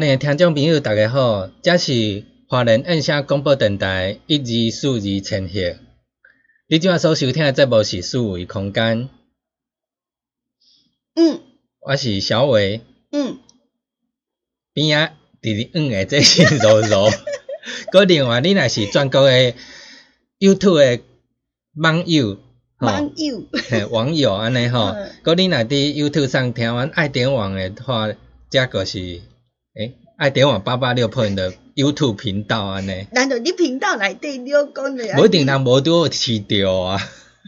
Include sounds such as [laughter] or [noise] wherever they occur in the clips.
听众朋友，大家好，这是华人印象广播电台一二四二千赫。你今仔所收听的节目是四维空间。嗯，我是小伟。嗯，边仔伫咧嗯的这是柔柔。搁另外，你若是全国的 YouTube 的网友，网友，网友安尼吼。搁你若伫 YouTube 上听完爱点网的话，这个是。诶，爱点我八八六 point 的 YouTube 频道安尼。难道你频道内底你讲的？无一定人无拄好饲着啊。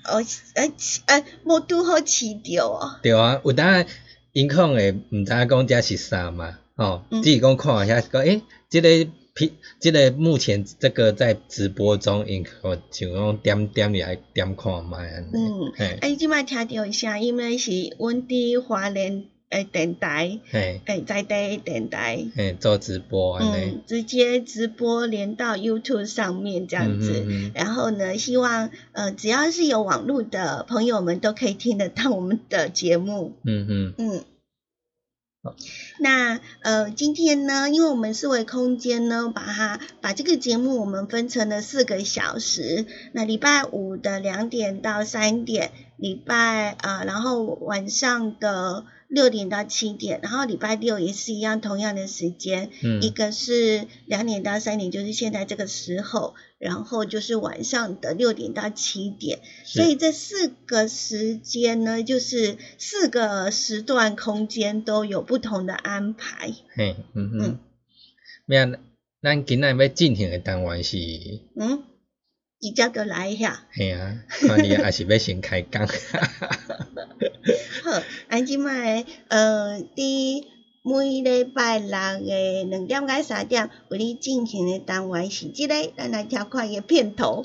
哦，诶诶，无拄好饲着啊。对啊，有当因可能会毋知影讲遮是啥嘛，吼，只是讲看遐讲，诶，即个频，即个目前这个在直播中，因可像讲点点入来点看卖安尼。嗯，诶，即摆听着声音咧是阮伫华联。诶，电台，诶，在地电台，诶，做直播，嗯，直接直播连到 YouTube 上面这样子，然后呢，希望呃，只要是有网络的朋友们都可以听得到我们的节目，嗯嗯嗯。那呃，今天呢，因为我们四维空间呢，把它把这个节目我们分成了四个小时，那礼拜五的两点到三点，礼拜啊，然后晚上的。六点到七点，然后礼拜六也是一样，同样的时间，一个是两点到三点，就是现在这个时候，然后就是晚上的六点到七点，所以这四个时间呢，就是四个时段空间都有不同的安排。嘿，嗯嗯，咩？咱今日要进行的单元是嗯。直接就来一下。系啊，看你也是要先开讲。好，安即卖呃，伫每礼拜六诶两点到三点，为你进行诶单元是即个，咱来调看伊片头。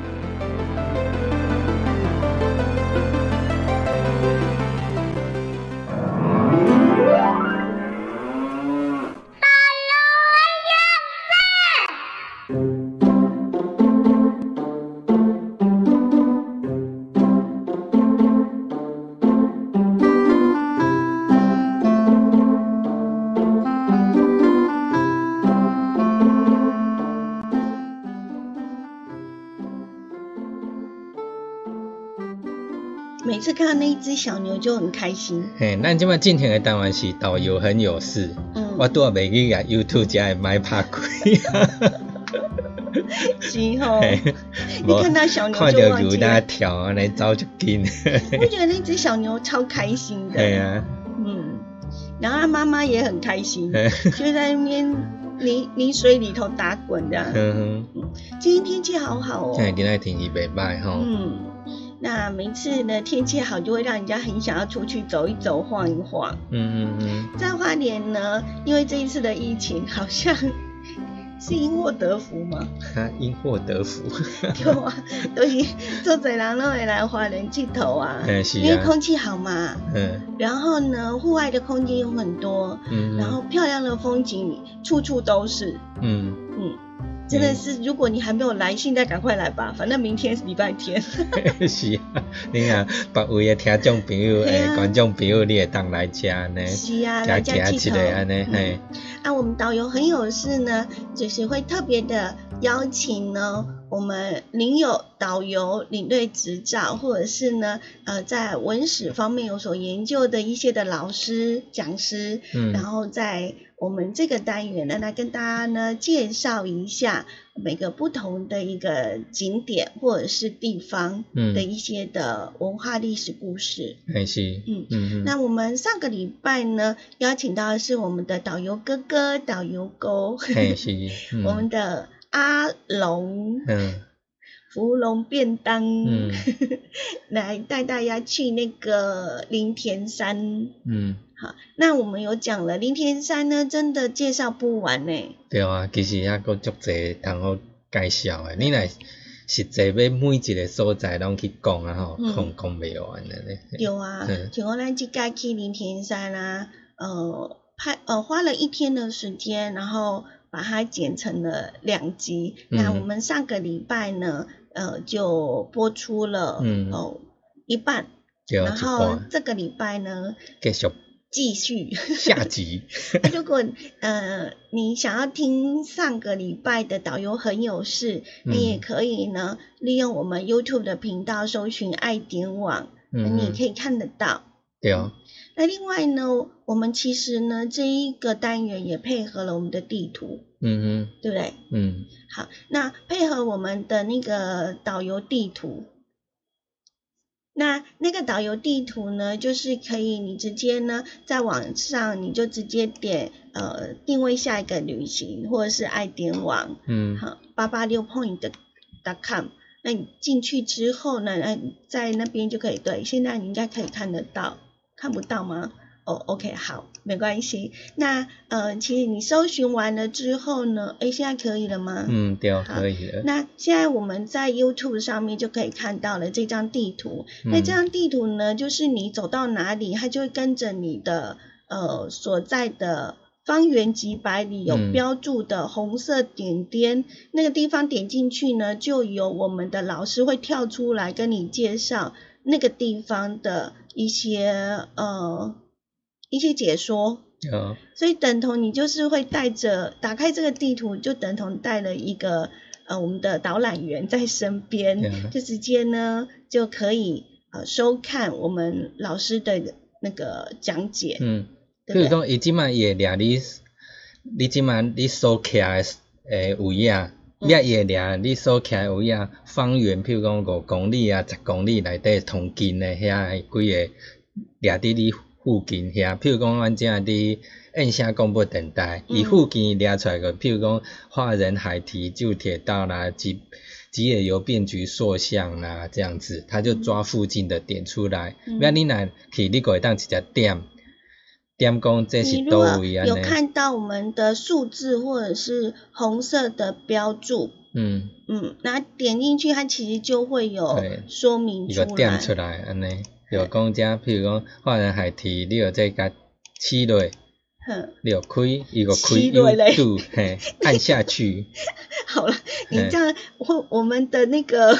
那一只小牛就很开心。嘿，咱即摆进行的单元是导游很有事，嗯，我拄啊袂记甲 YouTube 遮会买拍开。[laughs] 是吼，嘿你看到小牛就忘记了。牛在跳，啊，来走就紧。我觉得那只小牛超开心的。对啊，嗯，然后他妈妈也很开心，就在那边泥泥水里头打滚的。嗯今天天气好好哦哼，。现在今天天气袂歹吼，嗯，那每次呢天气好，就会让人家很想要出去走一走、晃一晃。嗯嗯嗯在花莲呢，因为这一次的疫情，好像是因祸得福嘛，嗯，啊，因祸得福。[laughs] 对啊，都是做侪人都会来花莲佚佗啊，嗯是啊因为空气好嘛。嗯然后呢，户外的空间有很多，嗯，然后漂亮的风景处处都是。嗯，嗯，真的是，如果你还没有来，现在赶快来吧，反正明天是礼拜天。[laughs] 是啊，你看别位的听众朋友、嘿啊。诶观众朋友，你也当来家呢，是啊，来家佚一个安尼，头。嘿。嗯，啊，我们导游很有事呢，就是会特别的邀请呢，我们领有导游领队执照，或者是呢，呃，在文史方面有所研究的一些的老师、讲师，嗯。然后在我们这个单元呢，来跟大家呢介绍一下每个不同的一个景点或者是地方嗯。的一些的文化历史故事。嘿是，嗯。嗯嗯，那我们上个礼拜呢，邀请到的是我们的导游哥哥、导游哥，嘿是，嗯。[laughs] 我们的阿龙。嗯芙蓉便当，嗯 [laughs] 来带大家去那个林田山。嗯，好，那我们有讲了，林田山呢，真的介绍不完呢。对啊，其实还佫足济通好介绍诶，你来实际要每一个所在拢去讲啊吼，嗯讲讲袂完的咧。有啊嗯，像我咱即届去林田山啊，呃，拍呃花了一天的时间，然后把它剪成了两集。那嗯我们上个礼拜呢，呃，就播出了嗯哦一半，然后这个礼拜呢继续 [laughs] 继续。下集。[laughs] 如果呃你想要听上个礼拜的导游很有事，嗯你也可以呢利用我们 YouTube 的频道搜寻爱点网，嗯你可以看得到。对，那另外呢，我们其实呢这一个单元也配合了我们的地图，嗯对不对？嗯嗯好，那配合我们的那个导游地图，那那个导游地图呢，就是可以你直接呢在网上你就直接点呃定位下一个旅行，或者是爱点网，嗯好八八六 point dot com。那你进去之后呢，那你在那边就可以对，现在你应该可以看得到，看不到吗？哦，OK，好，没关系。那呃，其实你搜寻完了之后呢，诶，现在可以了吗？嗯，对，好可以了。那现在我们在 YouTube 上面就可以看到了这张地图。那嗯这张地图呢，就是你走到哪里，它就会跟着你的呃所在的方圆几百里有嗯标注的红色点点，那个地方点进去呢，就有我们的老师会跳出来跟你介绍那个地方的一些呃一些解说。嗯，所以等同你就是会带着打开这个地图，就等同带了一个呃我们的导览员在身边，就直接呢就可以呃收看我们老师的那个讲解，嗯？比如讲，伊即摆伊会掠你，你即摆你所徛诶诶位啊，嗯你也会掠你所徛诶位啊，方圆譬如讲五公里啊、十公里内底同近诶遐几个掠伫你附近遐，譬如讲阮遮伫燕声广播电台，伊、嗯附近掠出来个，譬如讲华人海堤旧铁道啦，吉吉野邮便局塑像啦，这样子，他就抓附近的点出来。嗯。那、你若去，你个会当直接点点讲这是你如果倒位啊。有看到我们的数字或者是红色的标注，嗯，嗯，那点进去它其实就会有说明出来。点，出来安尼。就讲遮，譬如讲华人海堤，你有再甲起落，哼，你有开，一个开起落嘞。U 嘿，按下去，[laughs] 好了，你嘿这样我我们的那个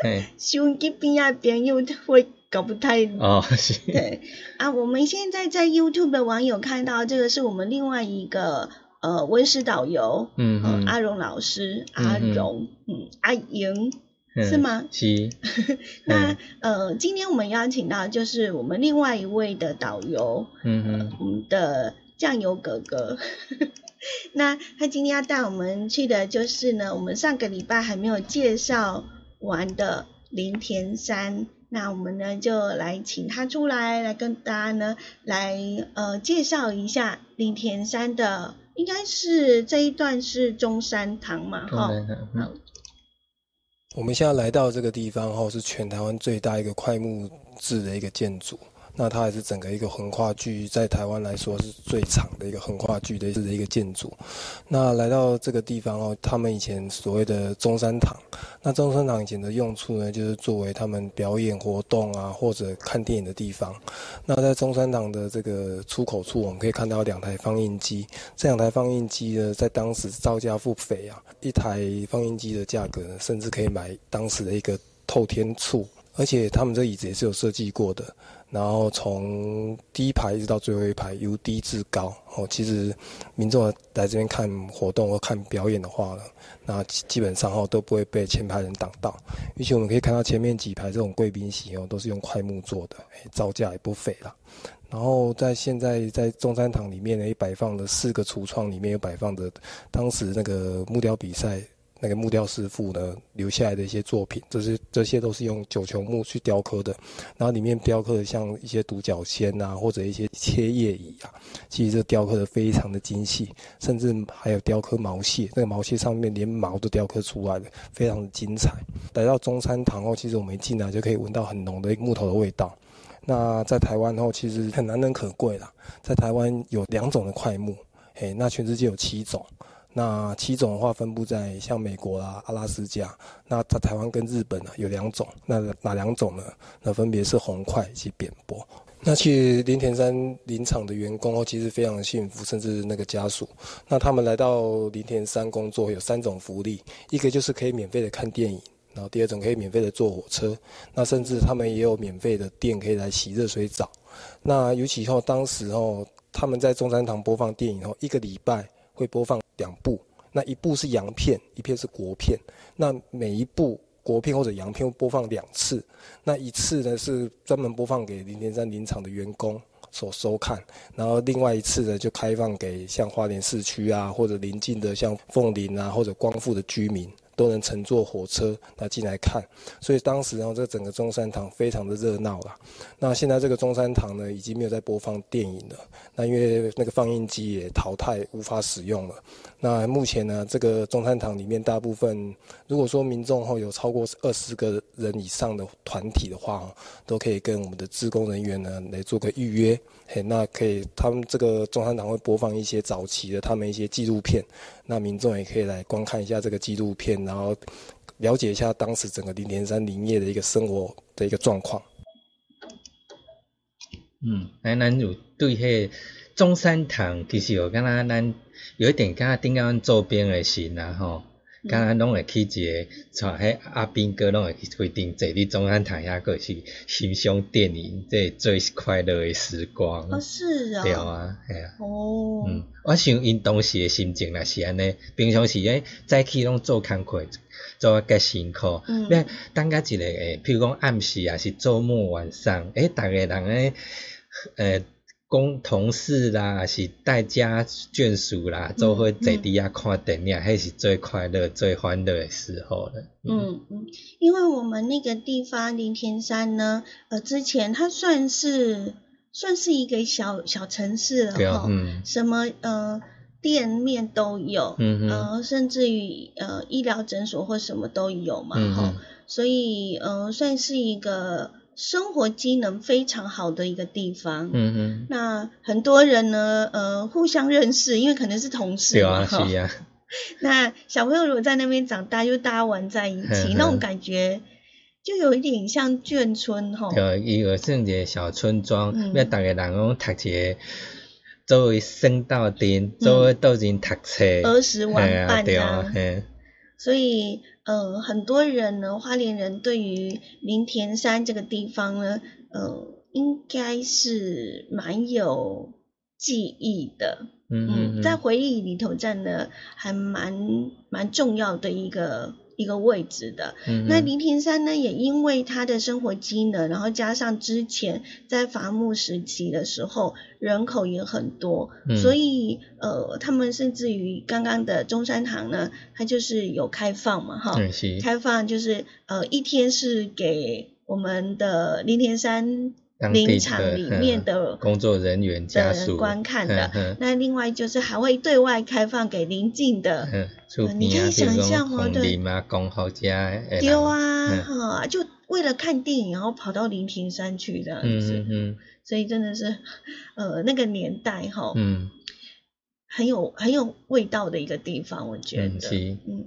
嘿，[laughs] 收音机边啊边又会搞不太哦是，对啊，我们现在在 YouTube 的网友看到这个是我们另外一个呃温室导游，嗯阿荣老师，阿荣，嗯，阿莹，是吗？是。[laughs] 那呃，今天我们邀请到就是我们另外一位的导游，嗯嗯，我们的酱油哥哥。[laughs] 那他今天要带我们去的就是呢，我们上个礼拜还没有介绍完的林田山。那我们呢就来请他出来，来跟大家呢来呃介绍一下林田山的，应该是这一段是中山堂嘛，哈。我们现在来到这个地方后，是全台湾最大一个快木制的一个建筑。那它也是整个一个横跨距，在台湾来说是最长的一个横跨距的一个建筑。那来到这个地方哦，他们以前所谓的中山堂，那中山堂以前的用处呢，就是作为他们表演活动啊，或者看电影的地方。那在中山堂的这个出口处，我们可以看到两台放映机。这两台放映机呢，在当时造价不菲啊，一台放映机的价格呢，甚至可以买当时的一个透天厝。而且他们这椅子也是有设计过的。然后从第一排一直到最后一排，由低至高哦。其实民众来这边看活动或看表演的话呢，那基本上哦都不会被前排人挡到。而且我们可以看到前面几排这种贵宾席哦，都是用快木做的，造价也不菲啦。然后在现在在中山堂里面呢也，摆放的四个橱窗里面有摆放着当时那个木雕比赛。那个木雕师傅呢留下来的一些作品，这是这些都是用九球木去雕刻的，然后里面雕刻的像一些独角仙啊，或者一些切叶蚁啊，其实这雕刻的非常的精细，甚至还有雕刻毛蟹，那个毛蟹上面连毛都雕刻出来了，非常的精彩。来到中山堂后，其实我们一进来就可以闻到很浓的木头的味道。那在台湾后，其实很难能可贵啦，在台湾有两种的块木，嘿，那全世界有七种。那七种的话，分布在像美国啦、阿拉斯加。那在台湾跟日本呢，有两种。那哪两种呢？那分别是红块以及扁波。那其实林田山林场的员工哦，其实非常幸福，甚至那个家属。那他们来到林田山工作，有三种福利：一个就是可以免费的看电影，然后第二种可以免费的坐火车，那甚至他们也有免费的店可以来洗热水澡。那尤其后当时哦，他们在中山堂播放电影后，一个礼拜。会播放两部，那一部是洋片，一片是国片。那每一部国片或者洋片播放两次，那一次呢是专门播放给林田山林场的员工所收看，然后另外一次呢就开放给像花莲市区啊或者邻近的像凤林啊或者光复的居民。都能乘坐火车那进来看，所以当时呢，这整个中山堂非常的热闹了。那现在这个中山堂呢，已经没有在播放电影了。那因为那个放映机也淘汰，无法使用了。那目前呢，这个中山堂里面大部分，如果说民众后有超过二十个人以上的团体的话，都可以跟我们的职工人员呢来做个预约。嘿，那可以，他们这个中山堂会播放一些早期的他们一些纪录片，那民众也可以来观看一下这个纪录片，然后了解一下当时整个林田山林业的一个生活的一个状况。嗯，那咱有对迄中山堂，其实有敢若咱有一点敢若顶下周边的事啦吼。敢若拢会去一个，像迄阿斌哥拢会去规定坐伫中央台遐过去欣赏电影，这最快乐的时光。哦，是啊。对啊，系啊。哦。嗯，我想因当时的心情若是安尼，平常时诶早起拢做工课，做啊较辛苦。嗯。要等甲一个诶，譬如讲暗时啊，是周末晚上，诶，逐个人诶，诶。公同事啦，是带家眷属啦，做伙坐底下看电影，迄是最快乐、最欢乐的时候了。嗯。嗯，因为我们那个地方林田山呢，呃，之前它算是算是一个小小城市了哈，什么呃店面都有，嗯呃，甚至于呃医疗诊所或什么都有嘛，哈，所以呃算是一个。生活机能非常好的一个地方，嗯嗯，那很多人呢，呃，互相认识，因为可能是同事嘛，哈。是啊。[laughs] 那小朋友如果在那边长大，就大家玩在一起，那种感觉就有一点像眷村，吼。对，伊个算一个小村庄，要逐个人拢读一个作为升到顶，作为到人读册，儿时玩伴啊，所以。呃，很多人呢，花莲人对于林田山这个地方呢，呃，应该是蛮有记忆的。嗯嗯，在回忆里头占的还蛮蛮重要的一个一个位置的。嗯那林田山呢，也因为他的生活机能，然后加上之前在伐木时期的时候人口也很多，嗯。所以呃，他们甚至于刚刚的中山堂呢，它就是有开放嘛，哈，开放就是呃一天是给我们的林田山林场里面的嗯工作人员家的属人观看的。嗯那另外就是还会对外开放给邻近的，你可以想讲象哦对丢啊，嗯。哈、就为了看电影，然后跑到林平山去这样子，所以真的是，呃，那个年代哈、嗯。很有很有味道的一个地方，我觉得，嗯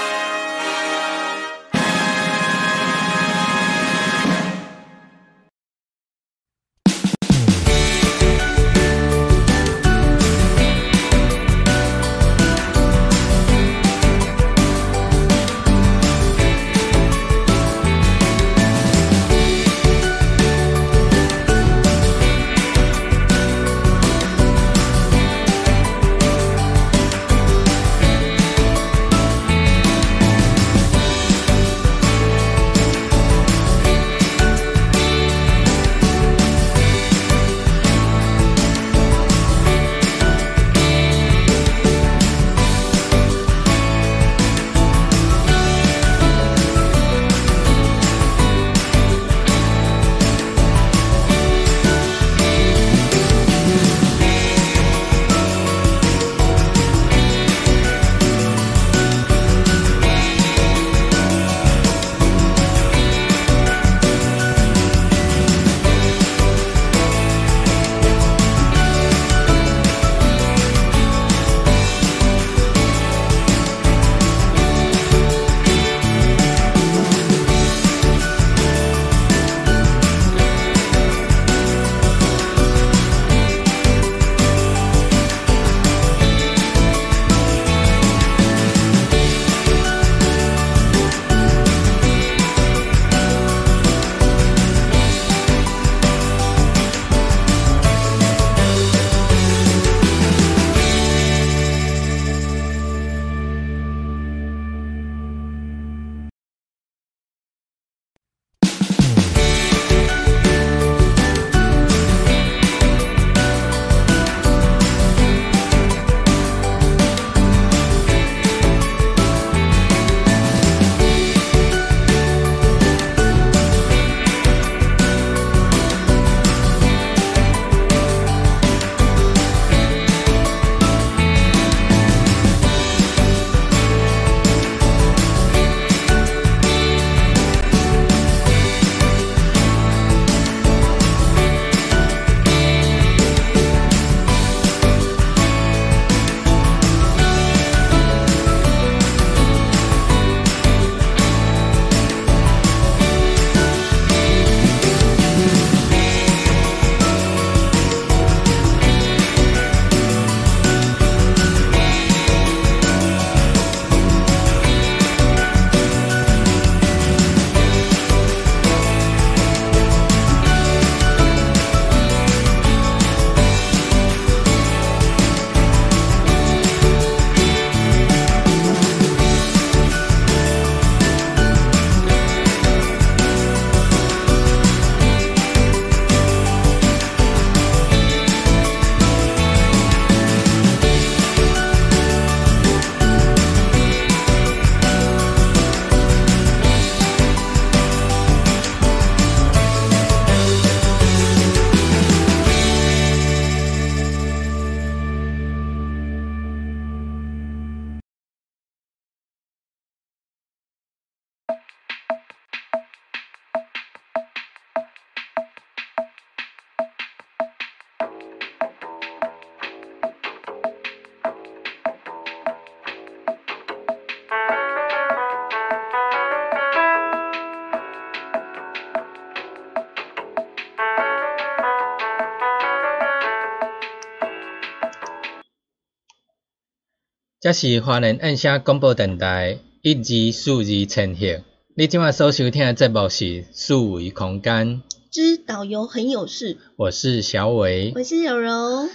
这是华人按下广播电台一二数字呈现。你今晚所收听的节目是数维空间之导游很有事，我是小伟，我是有柔。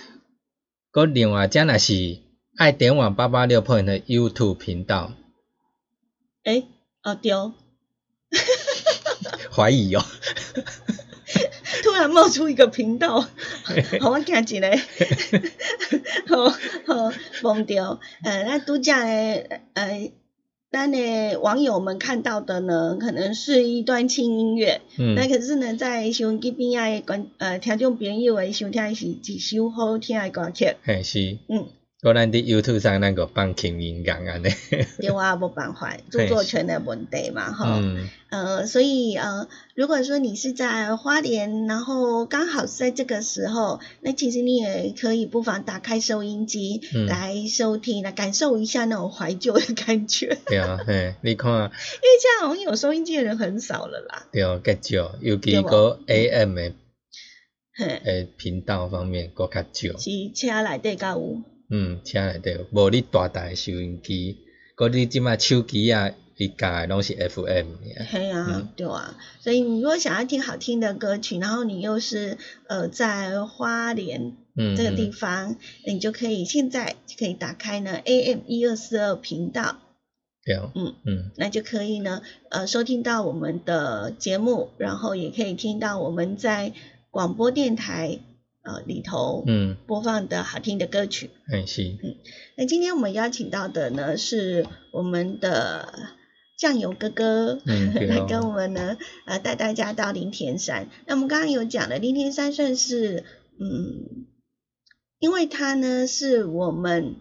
个另外讲的是爱点网八八六 point 的 YouTube 频道。诶，哦对，[laughs] 怀疑哦。突然冒出一个频道，好，我看起来，好好忘掉。呃，那度假诶，呃，咱的网友们看到的呢，可能是一段轻音乐。嗯。那可是呢，在收音机边啊，观呃听众朋友诶，收听是一首好听诶歌曲。嘿，是。嗯。果咱伫 YouTube 上那个放轻音乐安尼。对啊，无 [laughs] 办法，著作权的问题嘛，[laughs] 哈。嗯。呃，所以呃，如果说你是在花莲，然后刚好是在这个时候，那其实你也可以不妨打开收音机来收听，来感受一下那种怀旧的感觉。对啊，嘿，你看，因为现在好像有收音机的人很少了啦。对啊，较少，尤其个 AM 的，诶，频道方面个较少。是车内底较有。嗯，车内底无你大台收音机，嗰你即卖手机啊。一改拢是 FM，嘿啊，对啊，所以你如果想要听好听的歌曲，然后你又是呃在花莲这个地方，你就可以现在就可以打开呢 AM 一二四二频道，对。啊，嗯嗯，那就可以呢呃收听到我们的节目，然后也可以听到我们在广播电台。呃，里头嗯播放的好听的歌曲，很是嗯，那今天我们邀请到的呢是我们的酱油哥哥，来 [laughs] 跟我们呢呃带大家到林田山。那我们刚刚有讲了，林田山算是嗯，因为它呢是我们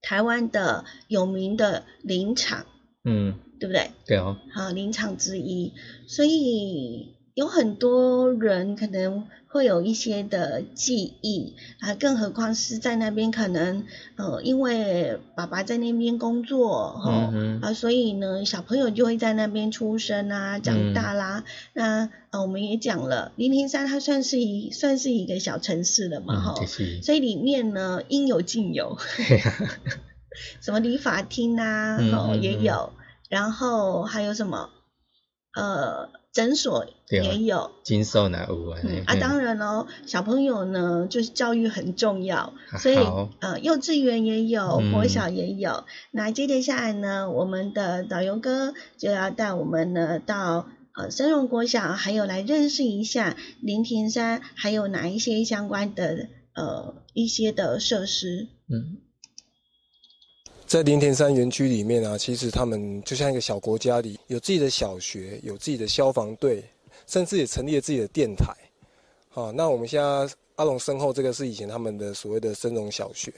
台湾的有名的林场，嗯，对不对？对哦，好林场之一，所以。有很多人可能会有一些的记忆啊，更何况是在那边可能呃，因为爸爸在那边工作哈啊，所以呢小朋友就会在那边出生啊，长大啦。那呃我们也讲了，林田山它算是一算是一个小城市了嘛哈，所以里面呢应有尽有，[laughs] 什么理发厅啊哦也有，然后还有什么呃。诊所也有，金寿那有啊。啊，当然喽，小朋友呢，就是教育很重要，所以呃，幼稚园也有，国小也有。那接着下来呢，我们的导游哥就要带我们呢到呃深荣国小，还有来认识一下林田山，还有哪一些相关的呃一些的设施。嗯。在林田山园区里面啊，其实他们就像一个小国家里，有自己的小学，有自己的消防队，甚至也成立了自己的电台。好，那我们现在阿龙身后这个是以前他们的所谓的深荣小学。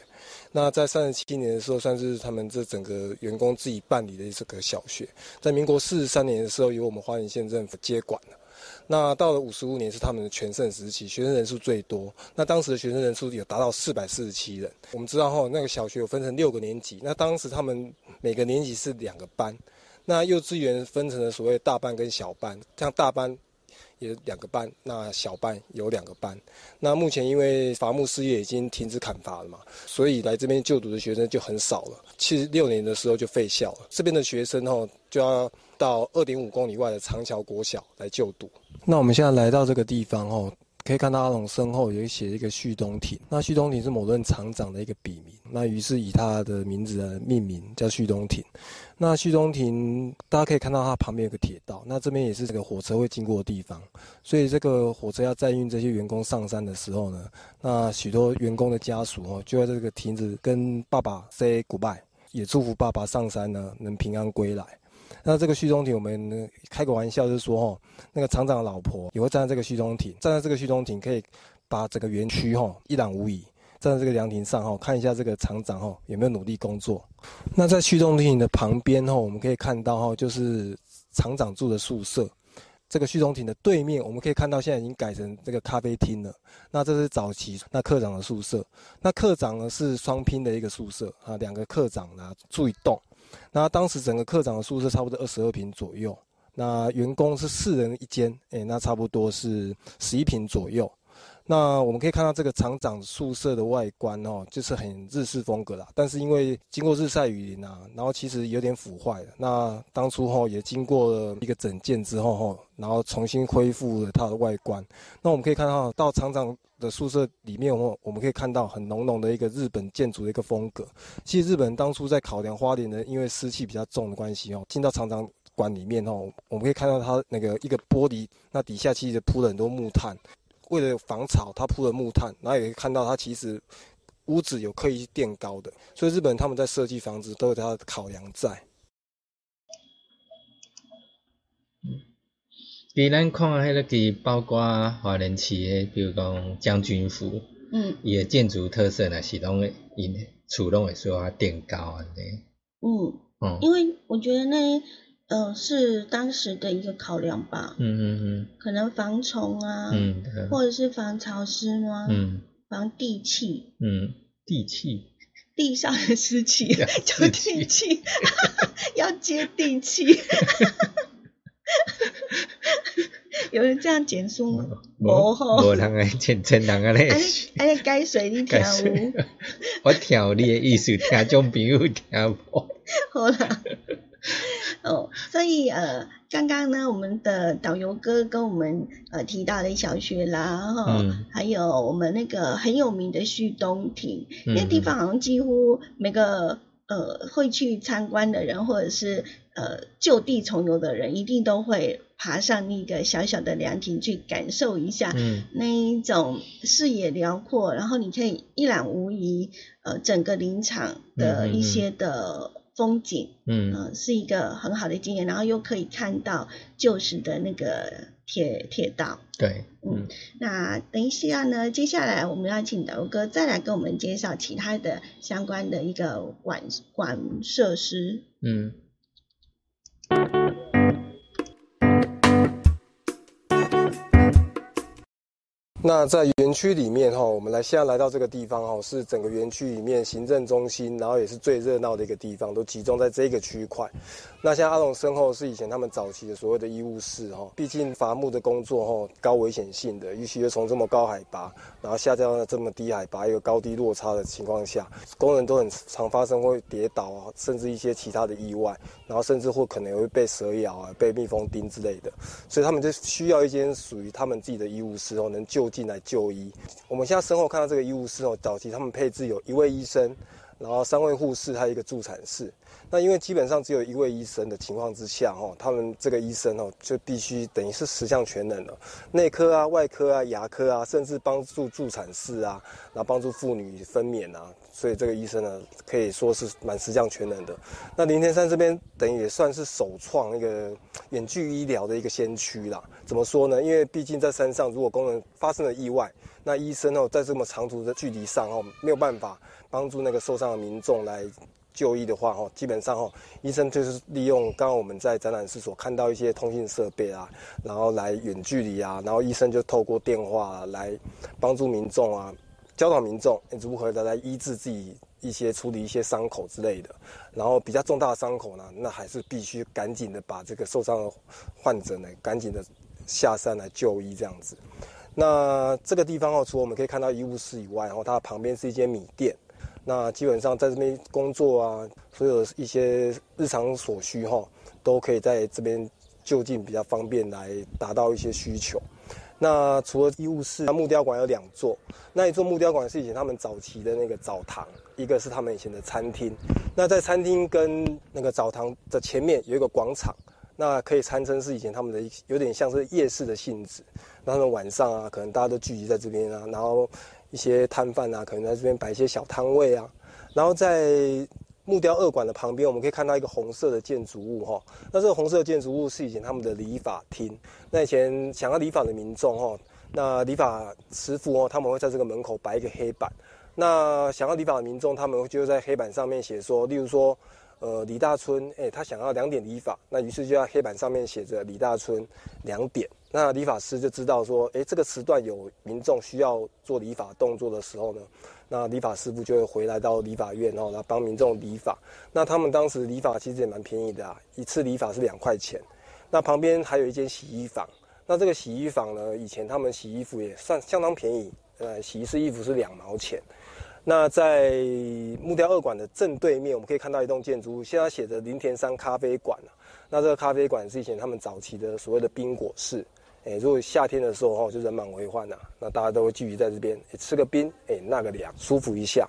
那在三十七年的时候，算是他们这整个员工自己办理的这个小学。在民国四十三年的时候，由我们花莲县政府接管了。那到了五十五年是他们的全盛时期，学生人数最多。那当时的学生人数有达到四百四十七人。我们知道哈，那个小学有分成六个年级。那当时他们每个年级是两个班。那幼稚园分成了所谓大班跟小班，像大班有两个班，那小班有两个班。那目前因为伐木事业已经停止砍伐了嘛，所以来这边就读的学生就很少了。七十六年的时候就废校了。这边的学生哦就要到二点五公里外的长桥国小来就读。那我们现在来到这个地方哦，可以看到阿龙身后有写一个旭东亭。那旭东亭是某任厂长的一个笔名，那于是以他的名字来命名，叫旭东亭。那旭东亭大家可以看到它旁边有个铁道，那这边也是这个火车会经过的地方。所以这个火车要载运这些员工上山的时候呢，那许多员工的家属哦，就在这个亭子跟爸爸 say goodbye，也祝福爸爸上山呢能平安归来。那这个旭东亭，我们开个玩笑，就是说，哦，那个厂长的老婆也会站在这个旭东亭，站在这个旭东亭，可以把整个园区，哈，一览无遗。站在这个凉亭上，哈，看一下这个厂长，哈，有没有努力工作。那在旭东亭的旁边，哈，我们可以看到，哈，就是厂长住的宿舍。这个旭东亭的对面，我们可以看到，现在已经改成这个咖啡厅了。那这是早期那科长的宿舍。那科长呢是双拼的一个宿舍，啊，两个科长呢住一栋。那当时整个科长的宿舍差不多二十二平左右，那员工是四人一间，哎，那差不多是十一平左右。那我们可以看到这个厂长宿舍的外观哦，就是很日式风格啦。但是因为经过日晒雨淋啊，然后其实有点腐坏了。那当初吼也经过了一个整建之后吼，然后重新恢复了它的外观。那我们可以看到到厂长的宿舍里面哦，我们可以看到很浓浓的一个日本建筑的一个风格。其实日本当初在考量花莲的，因为湿气比较重的关系哦，进到厂长馆里面哦，我们可以看到它那个一个玻璃，那底下其实铺了很多木炭。为了防潮，它铺了木炭，然后也可以看到它其实屋子有刻意垫高的，所以日本人他们在设计房子都有它的考量在。嗯，比咱看迄个个包括华人市的，比如讲将军府，嗯，伊的建筑特色呢是拢会因厝拢会说它垫高安尼。嗯，嗯，因为我觉得那。嗯，是当时的一个考量吧。嗯嗯嗯。可能防虫啊，嗯，或者是防潮湿吗？嗯。防地气。嗯，地气。地上的湿气叫地气，[laughs] 要接地气。有人这样简述吗？无吼，无人来简称人个咧。安尼安尼改水你听有？我听你的意思，听种朋友听无。好啦。哦，所以呃，刚刚呢，我们的导游哥跟我们呃提到的小学啦，哈，还有我们那个很有名的旭东亭，那地方好像几乎每个呃会去参观的人，或者是呃就地重游的人，一定都会爬上那个小小的凉亭去感受一下，嗯，那一种视野辽阔，然后你可以一览无遗，呃，整个林场的一些的。风景，嗯，是一个很好的经验，然后又可以看到旧时的那个铁铁道，对，嗯，那等一下呢，接下来我们要请德哥再来跟我们介绍其他的相关的一个管管设施，嗯。那在园区里面哈，我们来现在来到这个地方哈，是整个园区里面行政中心，然后也是最热闹的一个地方，都集中在这个区块。那像阿龙身后是以前他们早期的所谓的医务室哈，毕竟伐木的工作哈，高危险性的，尤其是从这么高海拔，然后下降到这么低海拔，一个高低落差的情况下，工人都很常发生会跌倒啊，甚至一些其他的意外，然后甚至会可能会被蛇咬啊，被蜜蜂叮之类的，所以他们就需要一间属于他们自己的医务室哦，能救。进来就医。我们现在身后看到这个医务室哦，早期他们配置有一位医生，然后三位护士，还有一个助产士。那因为基本上只有一位医生的情况之下，哦，他们这个医生哦，就必须等于是十项全能了，内科啊、外科啊、牙科啊，甚至帮助助产士啊，然后帮助妇女分娩啊，所以这个医生呢，可以说是满十项全能的。那林天山这边等于也算是首创那个远距医疗的一个先驱啦。怎么说呢？因为毕竟在山上，如果工人发生了意外，那医生哦，在这么长途的距离上哦，没有办法帮助那个受伤的民众来。就医的话，哈，基本上哈，医生就是利用刚刚我们在展览室所看到一些通信设备啊，然后来远距离啊，然后医生就透过电话来帮助民众啊，教导民众如何的来医治自己一些处理一些伤口之类的。然后比较重大的伤口呢，那还是必须赶紧的把这个受伤的患者呢，赶紧的下山来就医这样子。那这个地方哦，除了我们可以看到医务室以外，然后它旁边是一间米店。那基本上在这边工作啊，所有一些日常所需哈，都可以在这边就近比较方便来达到一些需求。那除了医务室，木雕馆有两座，那一座木雕馆是以前他们早期的那个澡堂，一个是他们以前的餐厅。那在餐厅跟那个澡堂的前面有一个广场，那可以堪称是以前他们的有点像是夜市的性质。那他们晚上啊，可能大家都聚集在这边啊，然后。一些摊贩啊，可能在这边摆一些小摊位啊。然后在木雕二馆的旁边，我们可以看到一个红色的建筑物哈。那这个红色建筑物是以前他们的理发厅。那以前想要理发的民众哈，那理发师傅哦，他们会在这个门口摆一个黑板。那想要理发的民众，他们就在黑板上面写说，例如说，呃，李大春，哎，他想要两点理发，那于是就在黑板上面写着李大春两点。那理发师就知道说，哎，这个时段有民众需要做理发动作的时候呢，那理发师傅就会回来到理发院哦，来帮民众理发。那他们当时理发其实也蛮便宜的啊，一次理发是两块钱。那旁边还有一间洗衣房。那这个洗衣房呢，以前他们洗衣服也算相当便宜，呃，洗一次衣服是两毛钱。那在木雕二馆的正对面，我们可以看到一栋建筑物，现在写着林田山咖啡馆那这个咖啡馆是以前他们早期的所谓的冰果室。哎，如果夏天的时候哦，就人满为患呐，那大家都会聚集在这边，吃个冰，哎，纳个凉，舒服一下。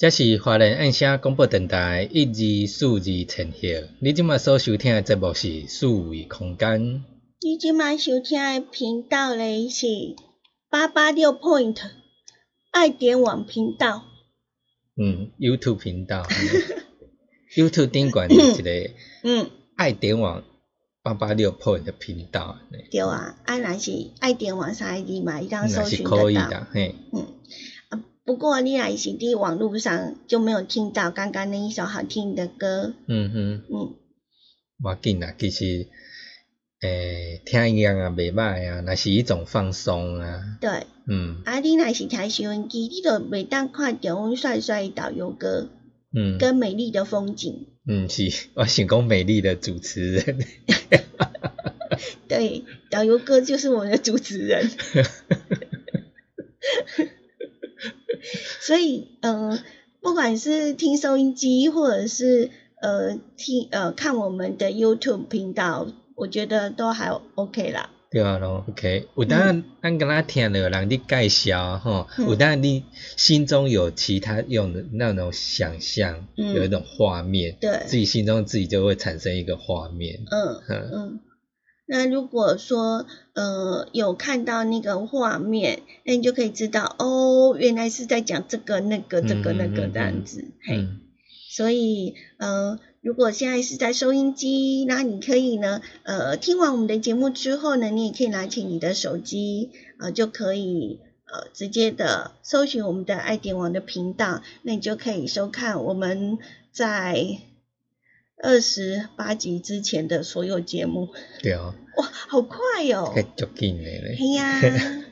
这是华人按声广播电台一二四二陈晓，你即麦所收听的节目是四维空间。你即麦收听的频道嘞是八八六 point 爱点网频道。嗯，YouTube 频道，[laughs] YouTube 顶管一个 [coughs] 嗯，爱点网八八六 point 的频道。对啊，爱若是爱点网三 ID 嘛，一当搜寻可以得到。的，嘿，嗯，啊，不过你来是伫网络上就没有听到刚刚那一首好听的歌。嗯哼，嗯，无要紧啦，其实，诶、听音乐也，袂歹啊，那是一种放松啊，对。嗯啊，你若是听收音机，你就袂当看到阮帅帅的导游哥嗯跟美丽的风景。嗯，是，[laughs] 我想讲美丽的主持人，[laughs] 对，导游哥就是我们的主持人。[laughs] [laughs] 所以，嗯、不管是听收音机，或者是呃听呃看我们的 YouTube 频道，我觉得都还 OK 啦。对啊咯，OK，有当咱跟他听了有人你介绍吼，嗯。有当你心中有其他用的那种想象，嗯。有一种画面，对。自己心中自己就会产生一个画面，嗯。嗯。嗯。那如果说呃有看到那个画面，那你就可以知道哦，原来是在讲这个那个这个那个这样子，嘿。嗯所以，呃，如果现在是在收音机，那你可以呢，呃，听完我们的节目之后呢，你也可以拿起你的手机，呃，就可以呃直接的搜寻我们的爱点网的频道，那你就可以收看我们在二十八集之前的所有节目。对啊，哇，好快哦！太足紧的嘞哎，呀，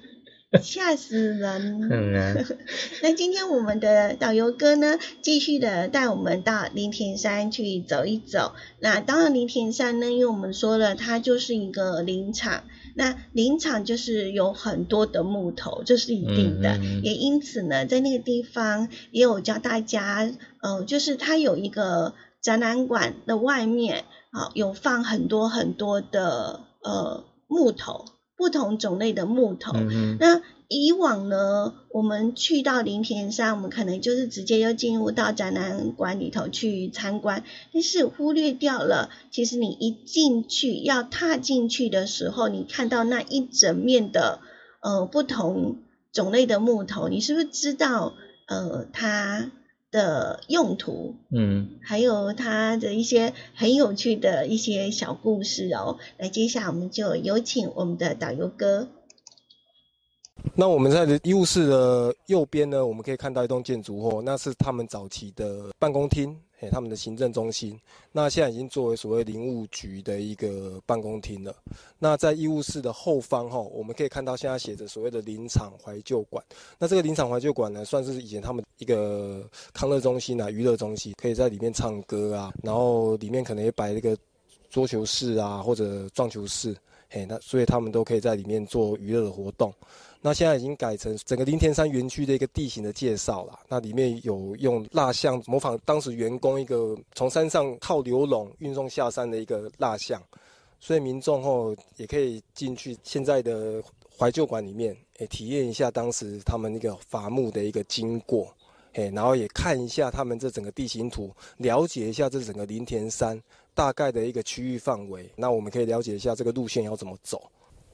[laughs] 吓死人！嗯啊，[laughs] 那今天我们的导游哥呢，继续的带我们到林田山去走一走。那当然，林田山呢，因为我们说了，它就是一个林场。那林场就是有很多的木头，这是一定的。嗯嗯嗯也因此呢，在那个地方也有教大家，呃，就是它有一个展览馆的外面，啊、有放很多很多的呃木头，不同种类的木头。嗯，那以往呢，我们去到林田山，我们可能就是直接就进入到展览馆里头去参观，但是忽略掉了，其实你一进去要踏进去的时候，你看到那一整面的呃不同种类的木头，你是不是知道呃它的用途？嗯，还有它的一些很有趣的一些小故事哦。那接下来我们就有请我们的导游哥。那我们在医务室的右边呢，我们可以看到一栋建筑哦，那是他们早期的办公厅，嘿，他们的行政中心。那现在已经作为所谓林务局的一个办公厅了。那在医务室的后方哈，我们可以看到现在写着所谓的林场怀旧馆。那这个林场怀旧馆呢，算是以前他们一个康乐中心啊、娱乐中心，可以在里面唱歌啊，然后里面可能也摆一个桌球室啊或者撞球室，嘿，那所以他们都可以在里面做娱乐的活动。那现在已经改成整个林田山园区的一个地形的介绍了。那里面有用蜡像模仿当时员工一个从山上靠流笼运送下山的一个蜡像，所以民众后也可以进去现在的怀旧馆里面，诶，体验一下当时他们那个伐木的一个经过，诶，然后也看一下他们这整个地形图，了解一下这整个林田山大概的一个区域范围。那我们可以了解一下这个路线要怎么走。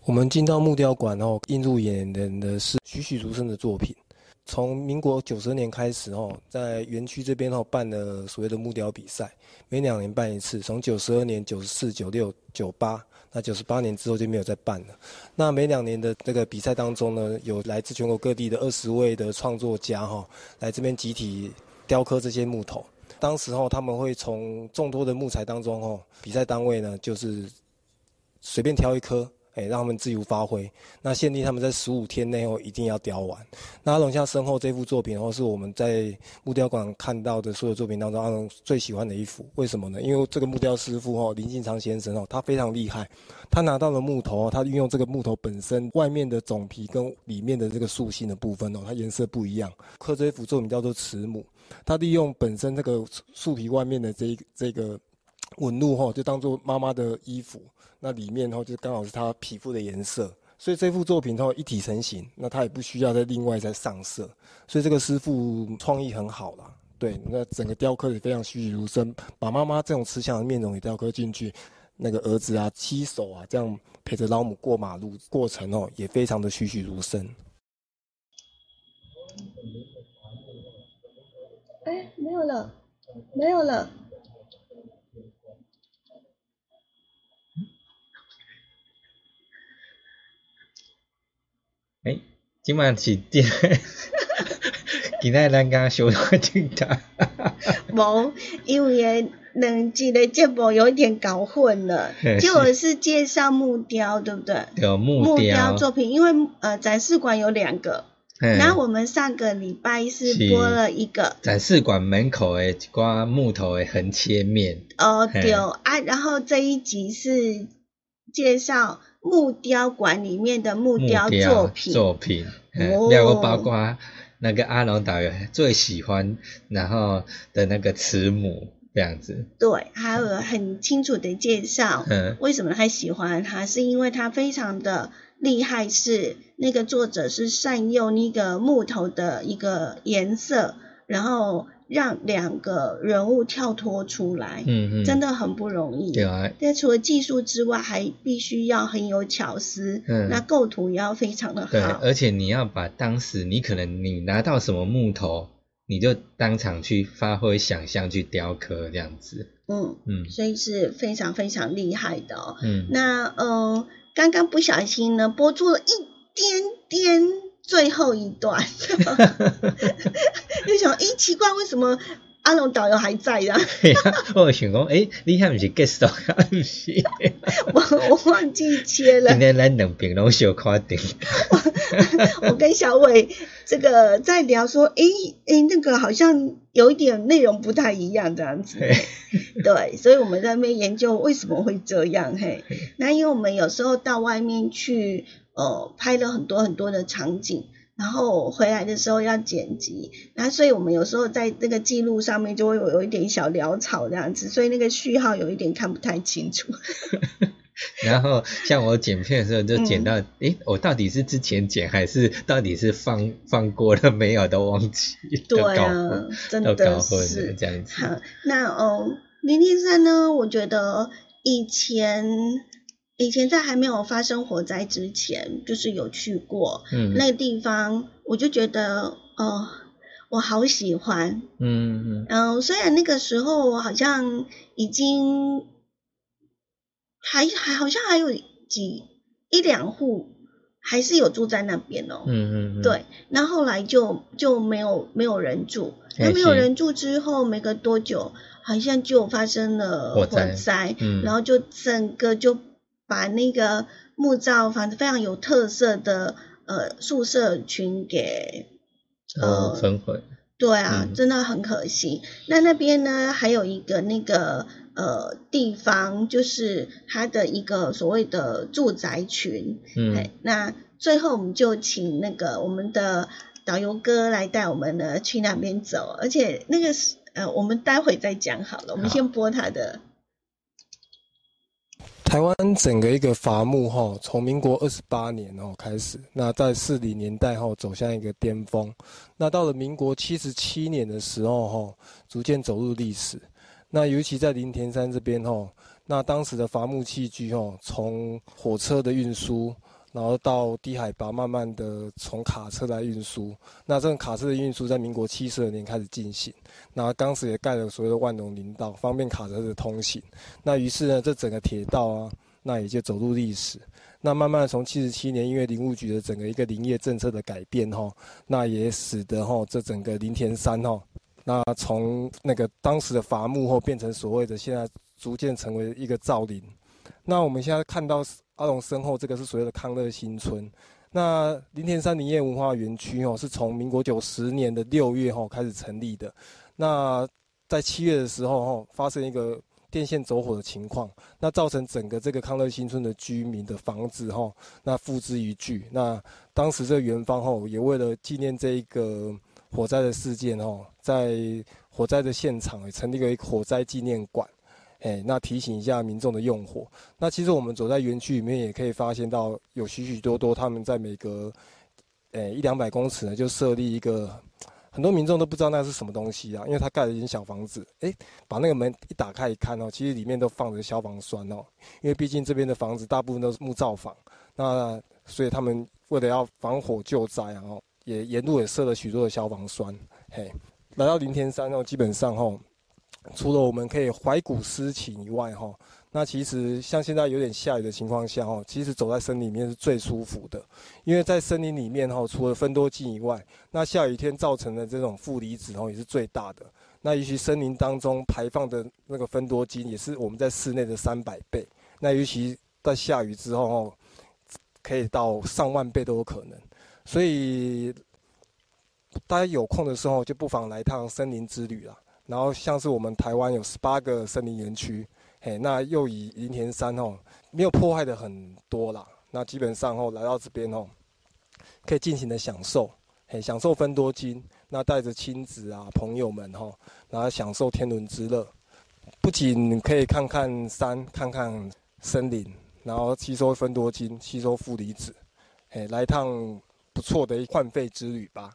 我们进到木雕馆后，映入眼帘的是栩栩如生的作品。从民国九十年开始哦，在园区这边哦办了所谓的木雕比赛，每两年办一次。从九十二年、九十四、九六、九八，那九十八年之后就没有再办了。那每两年的这个比赛当中呢，有来自全国各地的二十位的创作家哈、来这边集体雕刻这些木头。当时候他们会从众多的木材当中哦，比赛单位呢就是随便挑一颗。哎，让他们自由发挥。那限定他们在十五天内哦一定要雕完。那阿龙像身后这幅作品哦，是我们在木雕馆看到的所有作品当中阿龙最喜欢的一幅。为什么呢？因为这个木雕师傅哦林进昌先生哦，他非常厉害。他拿到了木头哦，他运用这个木头本身外面的种皮跟里面的这个树心的部分哦，它颜色不一样。刻这幅作品叫做慈母，他利用本身这个树皮外面的这这个纹路哈，就当做妈妈的衣服。那里面哈就刚好是她皮肤的颜色，所以这幅作品后一体成型，那它也不需要再另外再上色，所以这个师傅创意很好啦。对，那整个雕刻也非常栩栩如生，把妈妈这种慈祥的面容也雕刻进去，那个儿子啊七手啊这样陪着老母过马路过程哦，也非常的栩栩如生。哎，没有了，没有了。哎，今晚是第，[laughs] 今仔咱刚小可听到。[laughs] 无，因为两集的节目有一点搞混了，[laughs] 结果是介绍木雕，对不对？有木雕。作品，因为呃展示馆有两个，然后我们上个礼拜是播了一个。展示馆门口的一挂木头的横切面。哦，对啊，然后这一集是介绍木雕馆里面的木雕作品，作品，哦，包括。那个阿龙导演最喜欢，然后的那个慈母这样子。对，还有很清楚的介绍。嗯。为什么他喜欢他？是因为他非常的厉害，是那个作者是善用那个木头的一个颜色，然后。让两个人物跳脱出来，嗯嗯，真的很不容易。对啊。但除了技术之外，还必须要很有巧思，嗯，那构图也要非常的好。对，而且你要把当时你可能你拿到什么木头，你就当场去发挥想象去雕刻这样子。嗯嗯，所以是非常非常厉害的哦。嗯。那呃，刚刚不小心呢，播出了一点点。最后一段，[laughs] [laughs] 就想，咦，奇怪，为什么阿龙导游还在呀？我想讲，哎，你还不是 guest 不是？[laughs] 我我忘记切了。今天咱两边拢小夸顶。[laughs] 我跟小伟这个在聊说，哎哎，那个好像有一点内容不太一样这样子。对，所以我们在那边研究为什么会这样。嘿，那因为我们有时候到外面去。呃，拍了很多很多的场景，然后回来的时候要剪辑，那所以我们有时候在那个记录上面就会有有一点小潦草这样子，所以那个序号有一点看不太清楚。[laughs] 然后像我剪片的时候就剪到，诶，我到底是之前剪还是到底是放放过了没有都忘记，[laughs] 对啊，真的是这样子。好，那哦，零零三呢？我觉得以前。以前在还没有发生火灾之前，就是有去过那个地方，我就觉得哦，我好喜欢。嗯嗯。嗯，虽然那个时候好像已经还还好像还有几一两户还是有住在那边哦。嗯嗯。对，那后来就就没有没有人住，那没有人住之后，没隔多久好像就发生了火灾，然后就整个就。把那个木造房子非常有特色的呃宿舍群给呃焚毁，对啊，真的很可惜。那那边呢还有一个那个呃地方，就是它的一个所谓的住宅群。嗯，那最后我们就请那个我们的导游哥来带我们呢去那边走，而且那个是呃我们待会再讲好了，我们先播他的。台湾整个一个伐木哈，从民国二十八年哦开始，那在四零年代后走向一个巅峰，那到了民国七十七年的时候哈，逐渐走入历史。那尤其在林田山这边哈，那当时的伐木器具哈，从火车的运输。然后到低海拔，慢慢的从卡车来运输。那这种卡车的运输在民国七十二年开始进行。那当时也盖了所谓的万隆林道，方便卡车的通行。那于是呢，这整个铁道啊，那也就走入历史。那慢慢从七十七年，因为林务局的整个一个林业政策的改变哈，那也使得哈这整个林田山哈，那从那个当时的伐木后，变成所谓的现在逐渐成为一个造林。那我们现在看到。阿龙身后这个是所谓的康乐新村，那林田山林业文化园区哦，是从民国九十年的六月哈开始成立的。那在七月的时候哈，发生一个电线走火的情况，那造成整个这个康乐新村的居民的房子哈，那付之一炬。那当时这个园方哈，也为了纪念这一个火灾的事件哈，在火灾的现场也成立了一个火灾纪念馆。哎，那提醒一下民众的用火。那其实我们走在园区里面，也可以发现到有许许多多他们在每隔，哎一两百公尺呢，就设立一个，很多民众都不知道那是什么东西啊，因为他盖了一间小房子。哎，把那个门一打开一看哦，其实里面都放着消防栓哦，因为毕竟这边的房子大部分都是木造房，那所以他们为了要防火救灾啊，也沿路也设了许多的消防栓。嘿，来到林天山哦，基本上哦，除了我们可以怀古思情以外哈，那其实像现在有点下雨的情况下哈，其实走在森林里面是最舒服的，因为在森林里面哈，除了分多精以外，那下雨天造成的这种负离子吼也是最大的。那尤其森林当中排放的那个分多精，也是我们在室内的三百倍。那尤其在下雨之后哦，可以到上万倍都有可能。所以大家有空的时候，就不妨来趟森林之旅啦。然后像是我们台湾有十八个森林园区，嘿，那又以林田山哦，没有破坏的很多啦。那基本上哦，来到这边哦，可以尽情的享受，嘿，享受分多精。那带着亲子啊、朋友们哈，然后享受天伦之乐，不仅可以看看山、看看森林，然后吸收分多精、吸收负离子，嘿，来一趟不错的换肺之旅吧。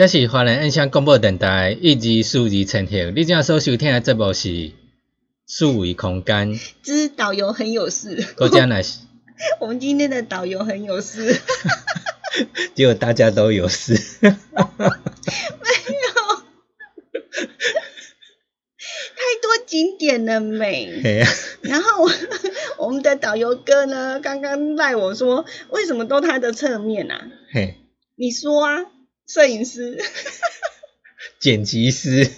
这是华人印象广播电台一级数字呈现。你正所收听的节目是数维空间。之导游很有事。国家乃是。[laughs] 我们今天的导游很有事。结果大家都有事。没有。太多景点了美。然后我们的导游哥呢，刚刚赖我说，为什么都他的侧面啊？嘿。你说啊。摄影师，剪辑师，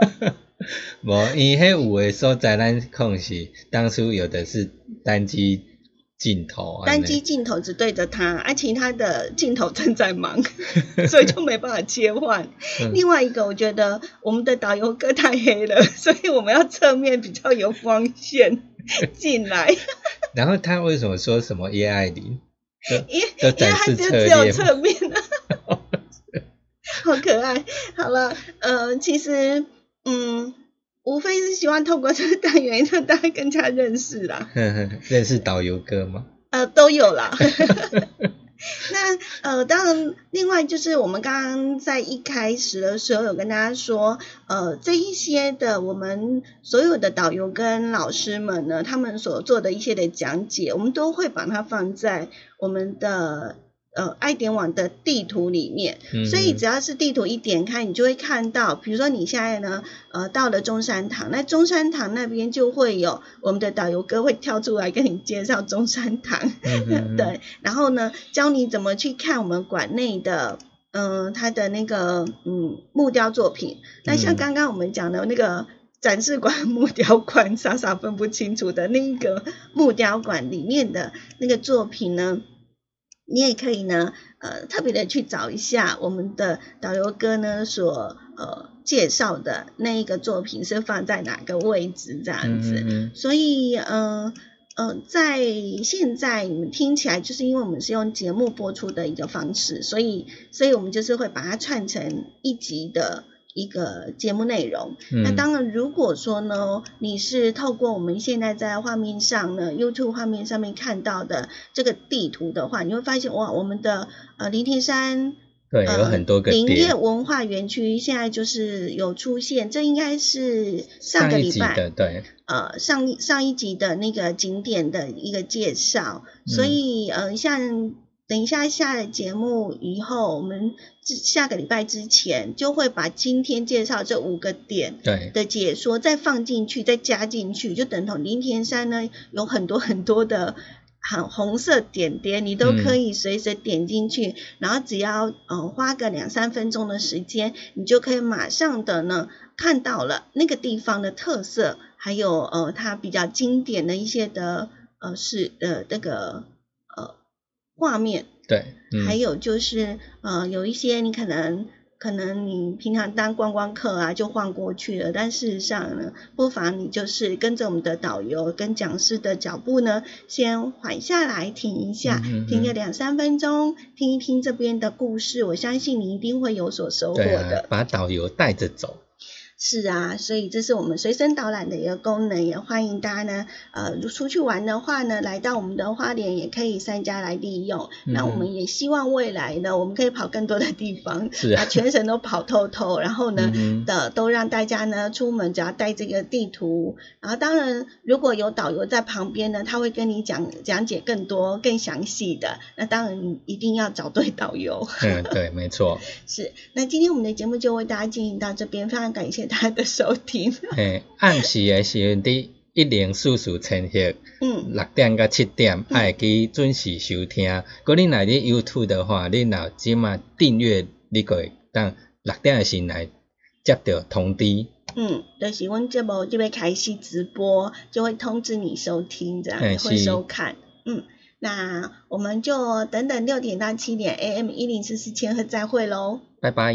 [laughs] 无，因迄有诶所在，咱控是当初有的是单机镜头，单机镜头只对着他，而其他的镜头正在忙，[laughs] 所以就没办法切换。另外一个，我觉得我们的导游哥太黑了，[laughs] 所以我们要侧面比较有光线进来。然后他为什么说什么叶爱玲？因因为他就只有侧面 [laughs] 好可爱，好了，呃，其实，嗯，无非是希望透过这个单元让大家更加认识啦。[laughs] 认识导游哥吗？呃，都有啦。[laughs] 那呃，当然，另外就是我们刚刚在一开始的时候有跟大家说，呃，这一些的我们所有的导游跟老师们呢，他们所做的一些的讲解，我们都会把它放在我们的。呃，爱点网的地图里面，所以只要是地图一点开，你就会看到，比如说你现在呢，呃，到了中山堂，那中山堂那边就会有我们的导游哥会跳出来跟你介绍中山堂，[laughs] 对，然后呢，教你怎么去看我们馆内的，嗯，他的那个嗯木雕作品。那像刚刚我们讲的那个展示馆木雕馆，傻傻分不清楚的那个木雕馆里面的那个作品呢？你也可以呢，呃，特别的去找一下我们的导游哥呢所呃介绍的那一个作品是放在哪个位置这样子。所以，嗯嗯，在现在你们听起来，就是因为我们是用节目播出的一个方式，所以，所以我们就是会把它串成一集的。一个节目内容，那当然，如果说呢，你是透过我们现在在画面上呢，YouTube 画面上面看到的这个地图的话，你会发现哇，我们的呃林田山对有很多个林业文化园区现在就是有出现，这应该是上个礼拜对。呃上上一集的那个景点的一个介绍，所以呃像。等一下下了节目以后，我们下个礼拜之前就会把今天介绍这五个点的解说再放进去，再加进去，就等同林田山呢有很多很多的很红色点点，你都可以随时点进去，然后只要呃花个两三分钟的时间，你就可以马上的呢看到了那个地方的特色，还有呃它比较经典的一些的呃是呃那个。画面。对，还有就是呃，有一些你可能可能你平常当观光客啊就晃过去了，但事实上呢，不妨你就是跟着我们的导游跟讲师的脚步呢，先缓下来停一下，停个两三分钟，听一听这边的故事，我相信你一定会有所收获的。把导游带着走。是啊，所以这是我们随身导览的一个功能，也欢迎大家呢，呃，出去玩的话呢，来到我们的花莲也可以三家来利用。那我们也希望未来呢，我们可以跑更多的地方，[laughs] 是啊全省都跑透透，然后呢的都让大家呢出门只要带这个地图，然后当然如果有导游在旁边呢，他会跟你讲讲解更多更详细的。那当然你一定要找对导游。嗯，对，没错。[laughs] 是，那今天我们的节目就为大家进行到这边，非常感谢。他的收听，嘿，暗时的时阵伫一零四四千赫，嗯，六点到七点，爱去准时收听。果你来伫 YouTube 的话，你若即马订阅，你可以当六点的时来接到通知。嗯，就是阮节目就会开始直播，就会通知你收听，这样会收看。嗯，那我们就等等六点到七点 AM 一零四四千赫再会喽，拜拜。